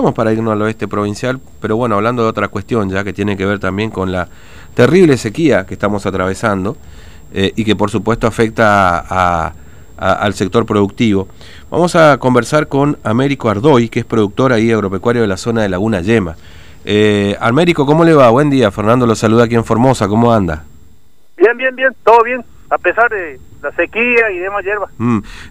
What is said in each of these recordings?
Vamos para irnos al oeste provincial, pero bueno, hablando de otra cuestión ya que tiene que ver también con la terrible sequía que estamos atravesando eh, y que por supuesto afecta a, al sector productivo. Vamos a conversar con Américo Ardoy, que es productor ahí agropecuario de la zona de Laguna Yema. Eh, Américo, ¿cómo le va? Buen día, Fernando lo saluda aquí en Formosa, ¿cómo anda? Bien, bien, bien, todo bien, a pesar de la sequía y demás hierbas.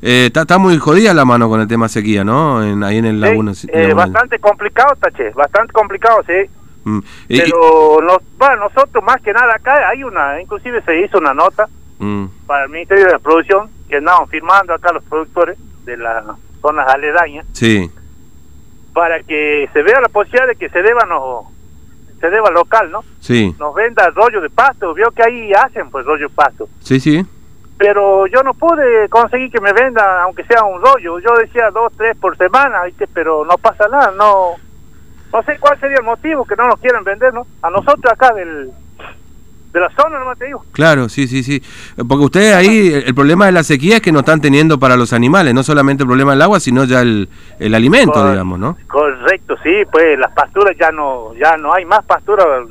Está mm. eh, muy jodida la mano con el tema sequía, ¿no? En, ahí en el Laguna. Sí, eh, bastante complicado, Tache, bastante complicado, sí. Mm. Pero nos, bueno, nosotros más que nada acá hay una, inclusive se hizo una nota mm. para el Ministerio de Producción que andaban firmando acá los productores de las zonas aledañas. Sí. Para que se vea la posibilidad de que se deba no se deba local, ¿no? Sí. Nos venda rollo de pasto, vio que ahí hacen pues rollo de pasto. Sí, sí pero yo no pude conseguir que me venda, aunque sea un rollo. Yo decía dos, tres por semana, ¿viste? pero no pasa nada. No no sé cuál sería el motivo que no nos quieren vender, ¿no? A nosotros acá del de la zona, no te digo. Claro, sí, sí, sí. Porque ustedes ahí, el problema de la sequía es que no están teniendo para los animales, no solamente el problema del agua, sino ya el, el alimento, digamos, ¿no? Correcto, sí, pues las pasturas ya no ya no hay más pasturas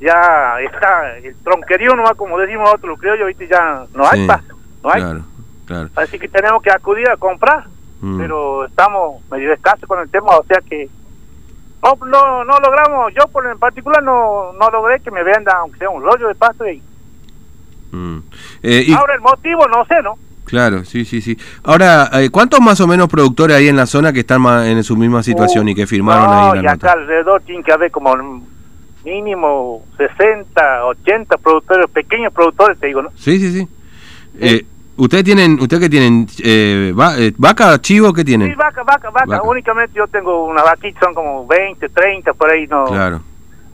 ya está el tronquerío nomás como decimos nosotros creo yo viste ya no hay paso no hay así que tenemos que acudir a comprar mm. pero estamos medio escasos con el tema o sea que no, no, logramos yo por en particular no no logré que me venda aunque sea un rollo de pasto y, mm. eh, ahora el motivo no sé no Claro, sí, sí, sí. Ahora, eh, ¿cuántos más o menos productores hay en la zona que están en su misma situación y que firmaron ahí la y acá alrededor tiene que haber como mínimo 60, 80 productores, pequeños productores, te digo, ¿no? Sí, sí, sí. Eh, ¿Ustedes tienen, usted que tienen, eh, eh, vaca, chivo, qué tienen? Sí, vaca, vaca, vaca, únicamente yo tengo una vaquita, son como 20, 30, por ahí, ¿no? Claro.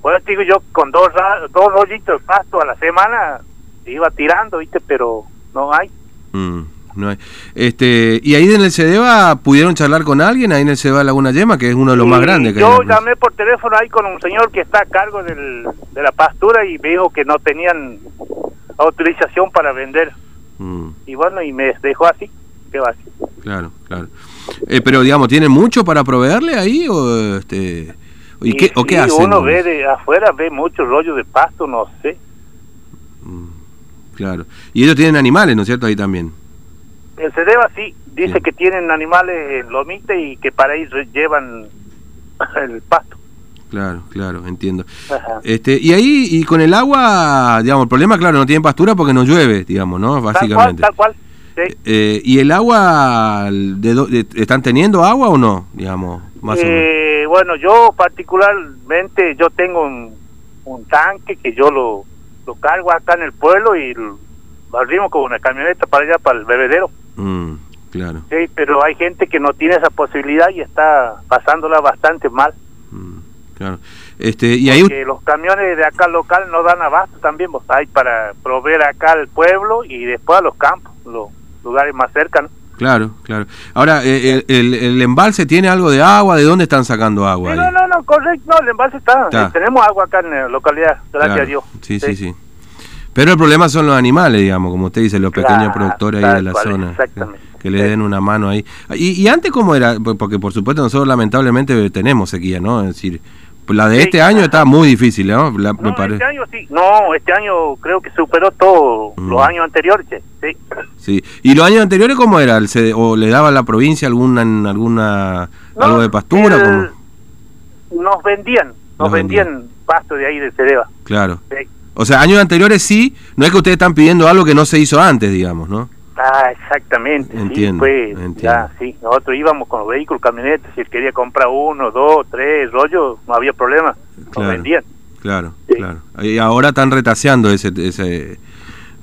Bueno, digo yo, con dos, dos rollitos de pasto a la semana, iba tirando, ¿viste? Pero no hay. Mm. No hay. Este, y ahí en el CEDEVA pudieron charlar con alguien, ahí en el CEDEVA Laguna Yema, que es uno de los más grandes. Que yo llamé por teléfono ahí con un señor que está a cargo del, de la pastura y me dijo que no tenían autorización para vender. Mm. Y bueno, y me dejó así. ¿Qué va así? Claro, claro. Eh, pero digamos, ¿tienen mucho para proveerle ahí o este y, qué, o qué hacen? Uno ve de afuera, ve mucho rollo de pasto, no sé. Mm, claro. Y ellos tienen animales, ¿no es cierto? Ahí también. El CEDEVA sí, dice que tienen animales en lomite y que para ellos llevan el pasto. Claro, claro, entiendo. Este, y ahí, y con el agua, digamos, el problema, claro, no tienen pastura porque no llueve, digamos, ¿no? Básicamente. Tal cual, eh, ¿Y el agua, de, están teniendo agua o no, digamos, más o menos? Eh, bueno, yo particularmente, yo tengo un, un tanque que yo lo, lo cargo acá en el pueblo y abrimos con una camioneta para allá, para el bebedero. Mm, claro. Sí, pero hay gente que no tiene esa posibilidad y está pasándola bastante mal. Claro. Este, y ahí... los camiones de acá local no dan abasto también, pues hay para proveer acá al pueblo y después a los campos, los lugares más cercanos. Claro, claro. Ahora, eh, el, el, embalse tiene algo de agua? ¿De dónde están sacando agua? no, no, no, correcto, no, el embalse está. tenemos agua acá en la localidad, gracias a Dios. sí, sí. sí. Pero el problema son los animales, digamos, como usted dice, los pequeños productores ahí de la zona. Que, le den una mano ahí. Y, antes cómo era? Porque por supuesto nosotros lamentablemente tenemos sequía, ¿no? Es decir, la de este año está muy difícil, ¿no? no este año sí. No, este año creo que superó todos mm. los años anteriores, sí. Sí. ¿Y los años anteriores cómo era? ¿O le daba a la provincia alguna, alguna algo de pastura? Nos vendían, nos, vendían, pasto de ahí de Cereva. Claro. Sí. O sea, años anteriores sí, no es que ustedes están pidiendo algo que no se hizo antes, digamos, ¿no? Ah, exactamente. Entiendo, sí, Ya, sí. Nosotros íbamos con los vehículos, camionetas, si él quería comprar uno, dos, tres rollos, no había problema, claro, vendían. Claro, claro. Y ahora están retaseando ese... ese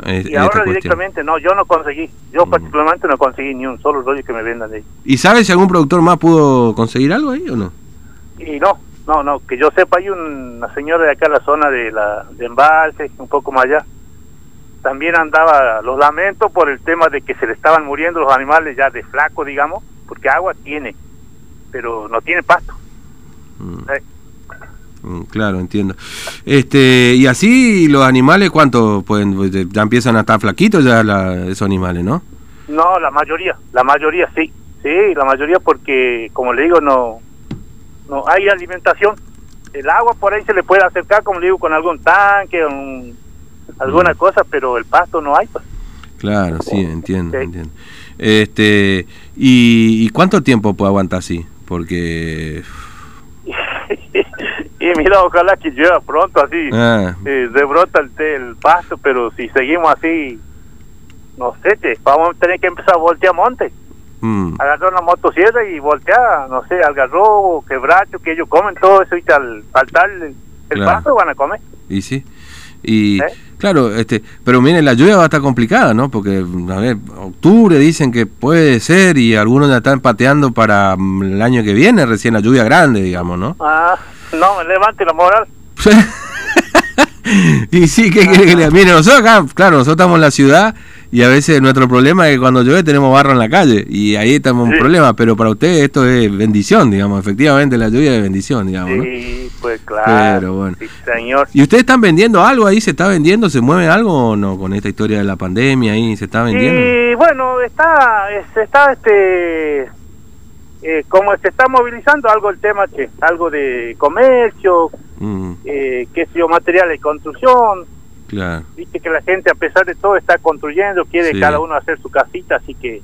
y ahora directamente no, yo no conseguí, yo mm. particularmente no conseguí ni un solo rollo que me vendan de ahí. ¿Y sabes si algún productor más pudo conseguir algo ahí o no? Y no, no, no, que yo sepa, hay una señora de acá en la zona de la de embalse, un poco más allá. También andaba los lamentos por el tema de que se le estaban muriendo los animales ya de flaco, digamos, porque agua tiene, pero no tiene pasto. Mm. Mm, claro, entiendo. Este, y así los animales, ¿cuánto pueden? Pues, ya empiezan a estar flaquitos ya esos animales, ¿no? No, la mayoría, la mayoría sí, sí, la mayoría porque, como le digo, no, no hay alimentación. El agua por ahí se le puede acercar, como digo, con algún tanque, alguna cosa, pero el pasto no hay. Pues. Claro, sí, entiendo, entiendo. Este, ¿y, cuánto tiempo puede aguantar así? Porque... y mira, ojalá que llueva pronto así, ah. eh, rebrota el, el pasto, pero si seguimos así, no sé, vamos a tener que empezar a voltear monte. Mm. Agarrar una motosierra y voltear, no sé, algarrobo, quebracho, que ellos comen todo eso y al faltar el, pasto van a comer. Y sí. Y ¿Eh? Claro, este, pero miren, la lluvia va a estar complicada, ¿no? Porque, a ver, octubre dicen que puede ser y algunos ya están pateando para el año que viene, recién la lluvia grande, digamos, ¿no? Ah, no, me levante la moral. y sí, ¿qué quiere que le Miren, nosotros acá, claro, nosotros estamos en la ciudad y a veces nuestro problema es que cuando llueve tenemos barro en la calle y ahí estamos un problema, pero para usted esto es bendición, digamos, efectivamente la lluvia es bendición, digamos. Sí, pues claro. Pero bueno. señor. ¿Y ustedes están vendiendo algo ahí? ¿Se está vendiendo? ¿Se mueve algo o no con esta historia de la pandemia ahí? ¿Se está vendiendo? Sí, bueno, está, está este, eh, como se está movilizando algo el tema, que algo de comercio, mm. eh, qué sé yo, materiales de construcción Claro. Viste que la gente, a pesar de todo, está construyendo, quiere cada uno hacer su casita, así que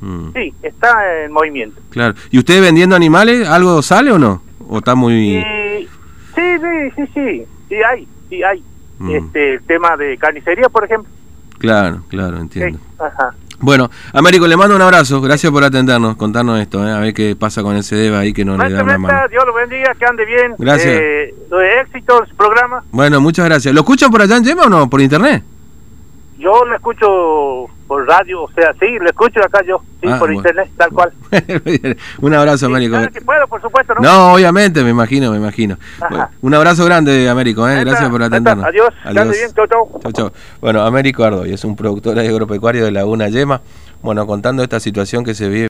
mm. sí, está en movimiento. Claro. ¿Y usted vendiendo animales, algo sale o no? ¿O está muy.? sí, sí, sí, sí, sí hay, sí hay. Mm. Este, el tema de carnicería, por ejemplo. Claro, claro, entiendo. ajá. Bueno, Américo, le mando un abrazo. Gracias por atendernos, contarnos esto, ¿eh? a ver qué pasa con el CDEVA ahí que no le da una mano. Dios lo bendiga, que ande bien. Gracias. Eh, de éxito su programa. Bueno, muchas gracias. ¿Lo escuchan por allá en Yema o no? ¿Por internet? Yo lo escucho por radio, o sea, sí, lo escucho acá yo, sí, ah, por internet, tal cual. un abrazo, Américo. Claro que puedo, por supuesto, ¿no? No, obviamente, me imagino, me imagino. un abrazo grande, Américo, ¿eh? gracias por atendernos. Adiós, Adiós. bien, chau, chau. Chau, chau. Bueno, Américo Ardoy es un productor agropecuario de Laguna Yema, bueno, contando esta situación que se vive.